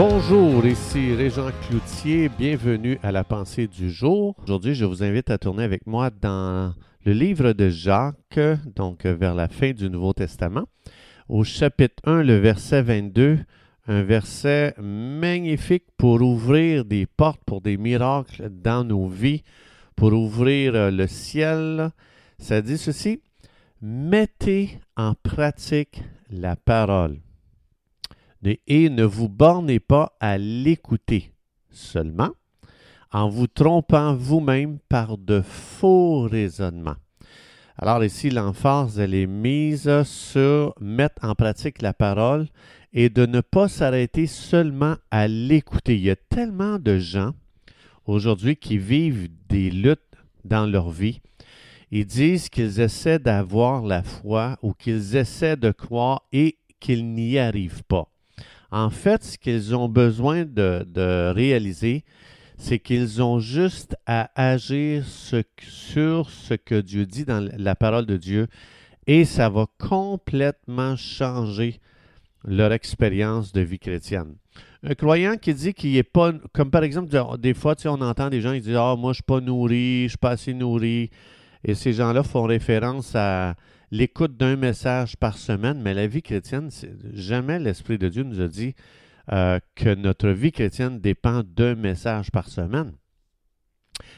Bonjour, ici Régent Cloutier, bienvenue à la pensée du jour. Aujourd'hui, je vous invite à tourner avec moi dans le livre de Jacques, donc vers la fin du Nouveau Testament, au chapitre 1, le verset 22, un verset magnifique pour ouvrir des portes pour des miracles dans nos vies, pour ouvrir le ciel. Ça dit ceci, mettez en pratique la parole et ne vous bornez pas à l'écouter seulement, en vous trompant vous-même par de faux raisonnements. Alors ici, l'emphase, elle est mise sur mettre en pratique la parole et de ne pas s'arrêter seulement à l'écouter. Il y a tellement de gens aujourd'hui qui vivent des luttes dans leur vie. Ils disent qu'ils essaient d'avoir la foi ou qu'ils essaient de croire et qu'ils n'y arrivent pas. En fait, ce qu'ils ont besoin de, réaliser, c'est qu'ils ont juste à agir sur ce que Dieu dit dans la parole de Dieu et ça va complètement changer leur expérience de vie chrétienne. Un croyant qui dit qu'il n'est pas, comme par exemple, des fois, on entend des gens qui disent Ah, moi, je ne suis pas nourri, je ne suis pas assez nourri. Et ces gens-là font référence à l'écoute d'un message par semaine, mais la vie chrétienne, jamais l'Esprit de Dieu nous a dit euh, que notre vie chrétienne dépend d'un message par semaine.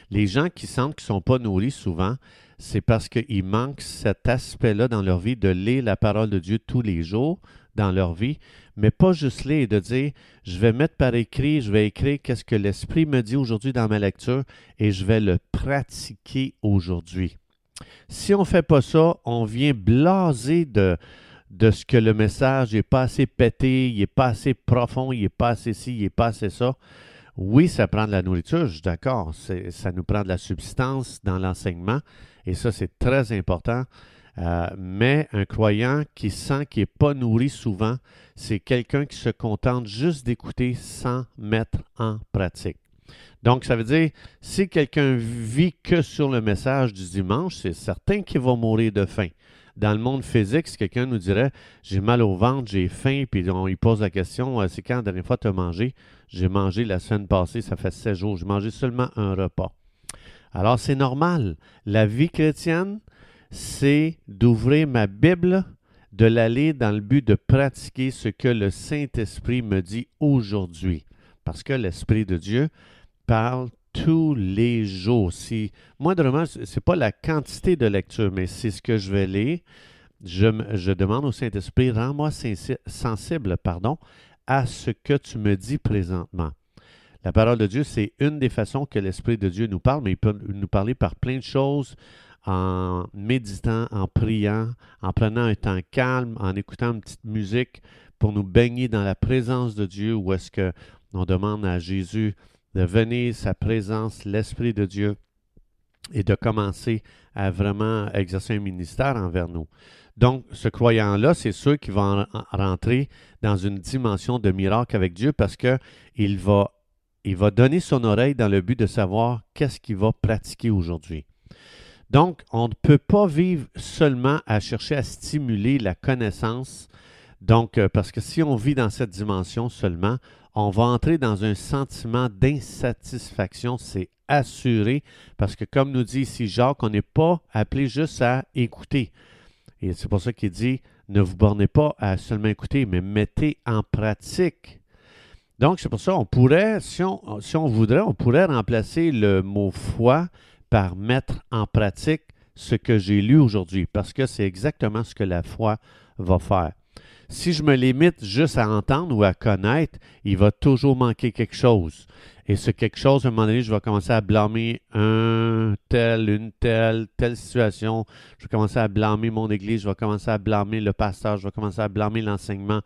Les gens qui sentent qu'ils ne sont pas nourris souvent, c'est parce qu'il manque cet aspect-là dans leur vie de lire la parole de Dieu tous les jours dans leur vie, mais pas juste lire et de dire je vais mettre par écrit, je vais écrire qu'est-ce que l'Esprit me dit aujourd'hui dans ma lecture et je vais le pratiquer aujourd'hui. Si on ne fait pas ça, on vient blaser de, ce que le message n'est pas assez pété, il n'est pas assez profond, il n'est pas assez ci, il n'est pas assez ça. Oui, ça prend de la nourriture, je suis d'accord. Ça nous prend de la substance dans l'enseignement, et ça, c'est très important. Euh, mais un croyant qui sent qu'il n'est pas nourri souvent, c'est quelqu'un qui se contente juste d'écouter sans mettre en pratique. Donc, ça veut dire, si quelqu'un vit que sur le message du dimanche, c'est certain qu'il va mourir de faim. Dans le monde physique, si quelqu'un nous dirait J'ai mal au ventre, j'ai faim, puis on lui pose la question C'est quand la dernière fois tu as mangé? J'ai mangé la semaine passée, ça fait sept jours. J'ai mangé seulement un repas. Alors, c'est normal. La vie chrétienne, c'est d'ouvrir ma Bible, de l'aller dans le but de pratiquer ce que le Saint-Esprit me dit aujourd'hui. Parce que l'Esprit de Dieu parle tous les jours. Si, moindrement, ce n'est pas la quantité de lecture, mais c'est ce que je vais lire. Je, demande au Saint-Esprit, rends-moi sensible pardon, à ce que tu me dis présentement. La parole de Dieu, c'est une des façons que l'Esprit de Dieu nous parle, mais il peut nous parler par plein de choses, en méditant, en priant, en prenant un temps calme, en écoutant une petite musique pour nous baigner dans la présence de Dieu, ou est-ce qu'on demande à Jésus de venir sa présence, l'Esprit de Dieu, et de commencer à vraiment exercer un ministère envers nous. Donc, ce croyant-là, c'est ceux qui vont rentrer dans une dimension de miracle avec Dieu parce qu'il va, il va donner son oreille dans le but de savoir qu'est-ce qu'il va pratiquer aujourd'hui. Donc, on ne peut pas vivre seulement à chercher à stimuler la connaissance. Donc, euh, parce que si on vit dans cette dimension seulement, on va entrer dans un sentiment d'insatisfaction, c'est assuré, parce que comme nous dit ici Jacques, on n'est pas appelé juste à écouter. Et c'est pour ça qu'il dit, ne vous bornez pas à seulement écouter, mais mettez en pratique. Donc, c'est pour ça qu'on pourrait, si on, si on voudrait, on pourrait remplacer le mot foi par mettre en pratique ce que j'ai lu aujourd'hui, parce que c'est exactement ce que la foi va faire. Si je me limite juste à entendre ou à connaître, il va toujours manquer quelque chose. Et ce quelque chose, à un moment donné, je vais commencer à blâmer un tel, une telle, telle situation. Je vais commencer à blâmer mon église, je vais commencer à blâmer le pasteur, je vais commencer à blâmer l'enseignement.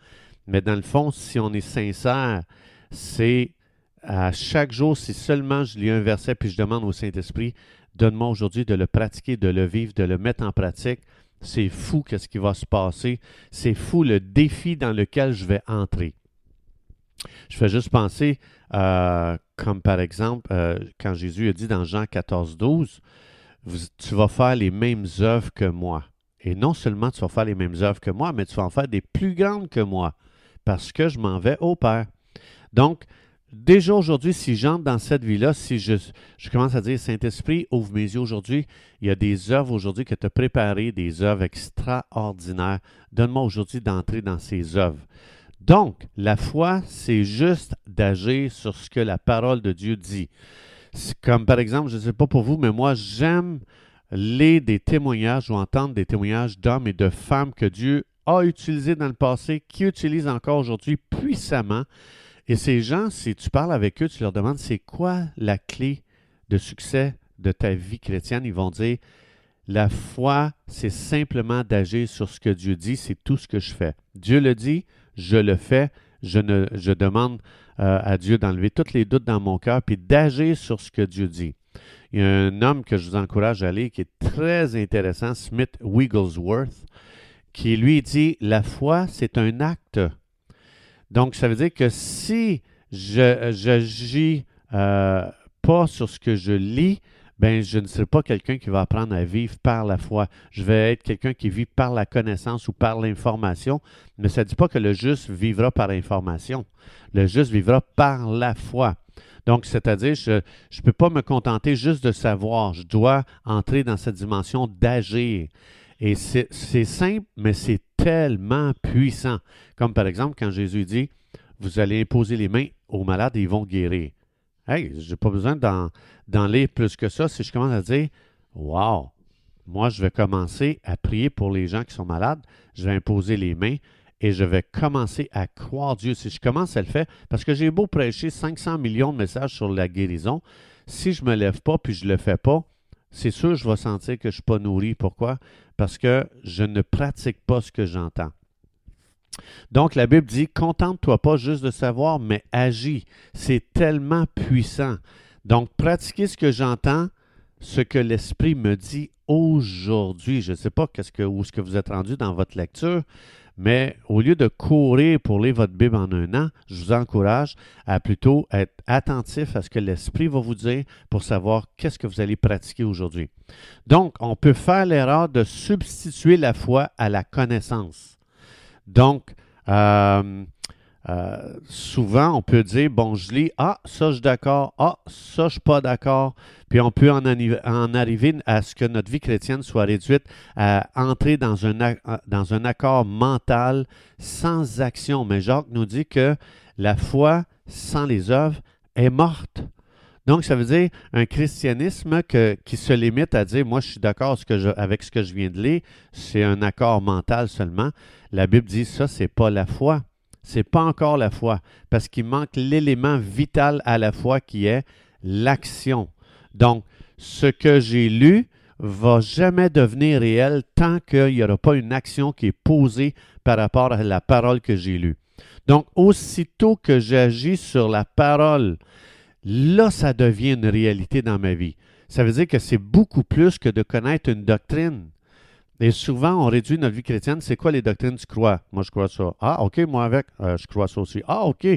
Mais dans le fond, si on est sincère, c'est à chaque jour, si seulement je lis un verset puis je demande au Saint-Esprit, donne-moi aujourd'hui de le pratiquer, de le vivre, de le mettre en pratique, c'est fou qu'est-ce qui va se passer. C'est fou le défi dans lequel je vais entrer. Je fais juste penser, euh, comme par exemple, euh, quand Jésus a dit dans Jean 14, 12, tu vas faire les mêmes œuvres que moi. Et non seulement tu vas faire les mêmes œuvres que moi, mais tu vas en faire des plus grandes que moi, parce que je m'en vais au Père. Donc, déjà aujourd'hui, si j'entre dans cette vie-là, si je, commence à dire, Saint-Esprit, ouvre mes yeux aujourd'hui, il y a des œuvres aujourd'hui que tu as préparées, des œuvres extraordinaires. Donne-moi aujourd'hui d'entrer dans ces œuvres. Donc, la foi, c'est juste d'agir sur ce que la parole de Dieu dit. Comme par exemple, je ne sais pas pour vous, mais moi, j'aime lire des témoignages ou entendre des témoignages d'hommes et de femmes que Dieu a utilisés dans le passé, qui utilisent encore aujourd'hui puissamment. Et ces gens, si tu parles avec eux, tu leur demandes c'est quoi la clé de succès de ta vie chrétienne, ils vont dire la foi, c'est simplement d'agir sur ce que Dieu dit, c'est tout ce que je fais. Dieu le dit, je le fais, je, demande euh, à Dieu d'enlever tous les doutes dans mon cœur, puis d'agir sur ce que Dieu dit. Il y a un homme que je vous encourage à aller qui est très intéressant, Smith Wigglesworth, qui lui dit La foi, c'est un acte. Donc, ça veut dire que si je n'agis euh, pas sur ce que je lis, ben je ne serai pas quelqu'un qui va apprendre à vivre par la foi. Je vais être quelqu'un qui vit par la connaissance ou par l'information, mais ça ne dit pas que le juste vivra par l'information. Le juste vivra par la foi. Donc, c'est-à-dire, je ne peux pas me contenter juste de savoir, je dois entrer dans cette dimension d'agir. Et c'est simple, mais c'est tellement puissant. Comme par exemple, quand Jésus dit, vous allez imposer les mains aux malades et ils vont guérir. Hey, je n'ai pas besoin d'en lire plus que ça. Si je commence à dire, wow, moi, je vais commencer à prier pour les gens qui sont malades, je vais imposer les mains et je vais commencer à croire Dieu. Si je commence à le faire, parce que j'ai beau prêcher 500 millions de messages sur la guérison, si je ne me lève pas puis je ne le fais pas, c'est sûr je vais sentir que je ne suis pas nourri. Pourquoi? Parce que je ne pratique pas ce que j'entends. Donc la Bible dit, contente-toi pas juste de savoir, mais agis. C'est tellement puissant. Donc pratiquez ce que j'entends, ce que l'Esprit me dit aujourd'hui. Je ne sais pas où est-ce que vous êtes rendu dans votre lecture, mais au lieu de courir pour lire votre Bible en un an, je vous encourage à plutôt être attentif à ce que l'Esprit va vous dire pour savoir qu'est-ce que vous allez pratiquer aujourd'hui. Donc, on peut faire l'erreur de substituer la foi à la connaissance. Donc, euh, euh, souvent, on peut dire, bon, je lis, ah, ça, je suis d'accord, ah, ça, je suis pas d'accord. Puis on peut en, arriver à ce que notre vie chrétienne soit réduite à entrer dans un, dans un accord mental sans action. Mais Jacques nous dit que la foi sans les œuvres est morte. Donc, ça veut dire un christianisme qui se limite à dire, moi, je suis d'accord avec ce que je viens de lire, c'est un accord mental seulement. La Bible dit, ça, c'est pas la foi c'est pas encore la foi, parce qu'il manque l'élément vital à la foi qui est l'action. Donc, ce que j'ai lu va jamais devenir réel tant qu'il n'y aura pas une action qui est posée par rapport à la parole que j'ai lue. Donc, aussitôt que j'agis sur la parole, là, ça devient une réalité dans ma vie. Ça veut dire que c'est beaucoup plus que de connaître une doctrine. Et souvent, on réduit notre vie chrétienne. C'est quoi les doctrines tu crois? Moi, je crois ça. Ah, OK, moi avec, euh, je crois ça aussi. Ah, OK.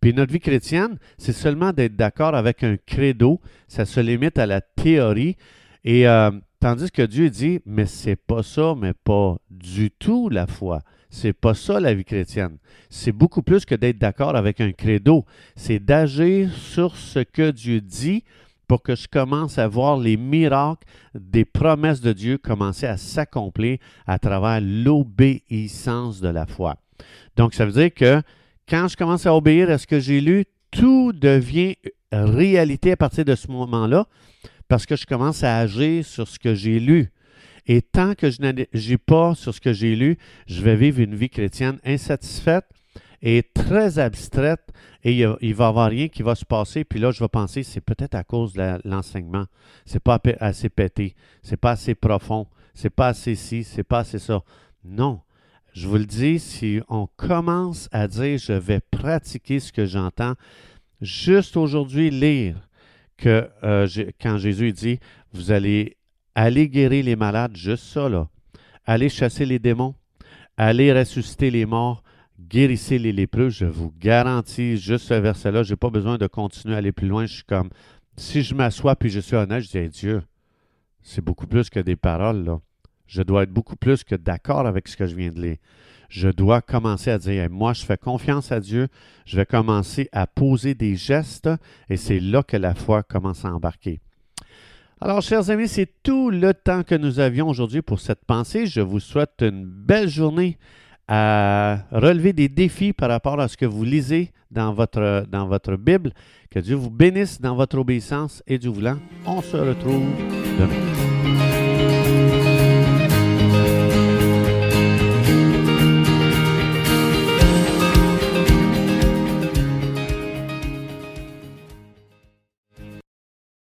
Puis notre vie chrétienne, c'est seulement d'être d'accord avec un credo. Ça se limite à la théorie. Et euh, tandis que Dieu dit, mais c'est pas ça, mais pas du tout la foi. C'est pas ça la vie chrétienne. C'est beaucoup plus que d'être d'accord avec un credo. C'est d'agir sur ce que Dieu dit pour que je commence à voir les miracles des promesses de Dieu commencer à s'accomplir à travers l'obéissance de la foi. Donc, ça veut dire que quand je commence à obéir à ce que j'ai lu, tout devient réalité à partir de ce moment-là parce que je commence à agir sur ce que j'ai lu. Et tant que je n'agis pas sur ce que j'ai lu, je vais vivre une vie chrétienne insatisfaite, est très abstraite et il, ne va y avoir rien qui va se passer. Puis là, je vais penser, c'est peut-être à cause de l'enseignement. c'est pas assez pété. C'est pas assez profond. C'est pas assez ci. C'est pas assez ça. Non. Je vous le dis, si on commence à dire, je vais pratiquer ce que j'entends, juste aujourd'hui, lire que euh, quand Jésus dit, vous allez aller guérir les malades, juste ça, là. Aller chasser les démons, aller ressusciter les morts, guérissez les lépreux, je vous garantis, juste ce verset-là, je n'ai pas besoin de continuer à aller plus loin. Je suis comme, si je m'assois puis je suis honnête, je dis, Dieu, c'est beaucoup plus que des paroles, là. Je dois être beaucoup plus que d'accord avec ce que je viens de lire. Je dois commencer à dire, moi, je fais confiance à Dieu, je vais commencer à poser des gestes, et c'est là que la foi commence à embarquer. Alors, chers amis, c'est tout le temps que nous avions aujourd'hui pour cette pensée. Je vous souhaite une belle journée à relever des défis par rapport à ce que vous lisez dans votre, Bible. Que Dieu vous bénisse dans votre obéissance et du voulant. On se retrouve demain.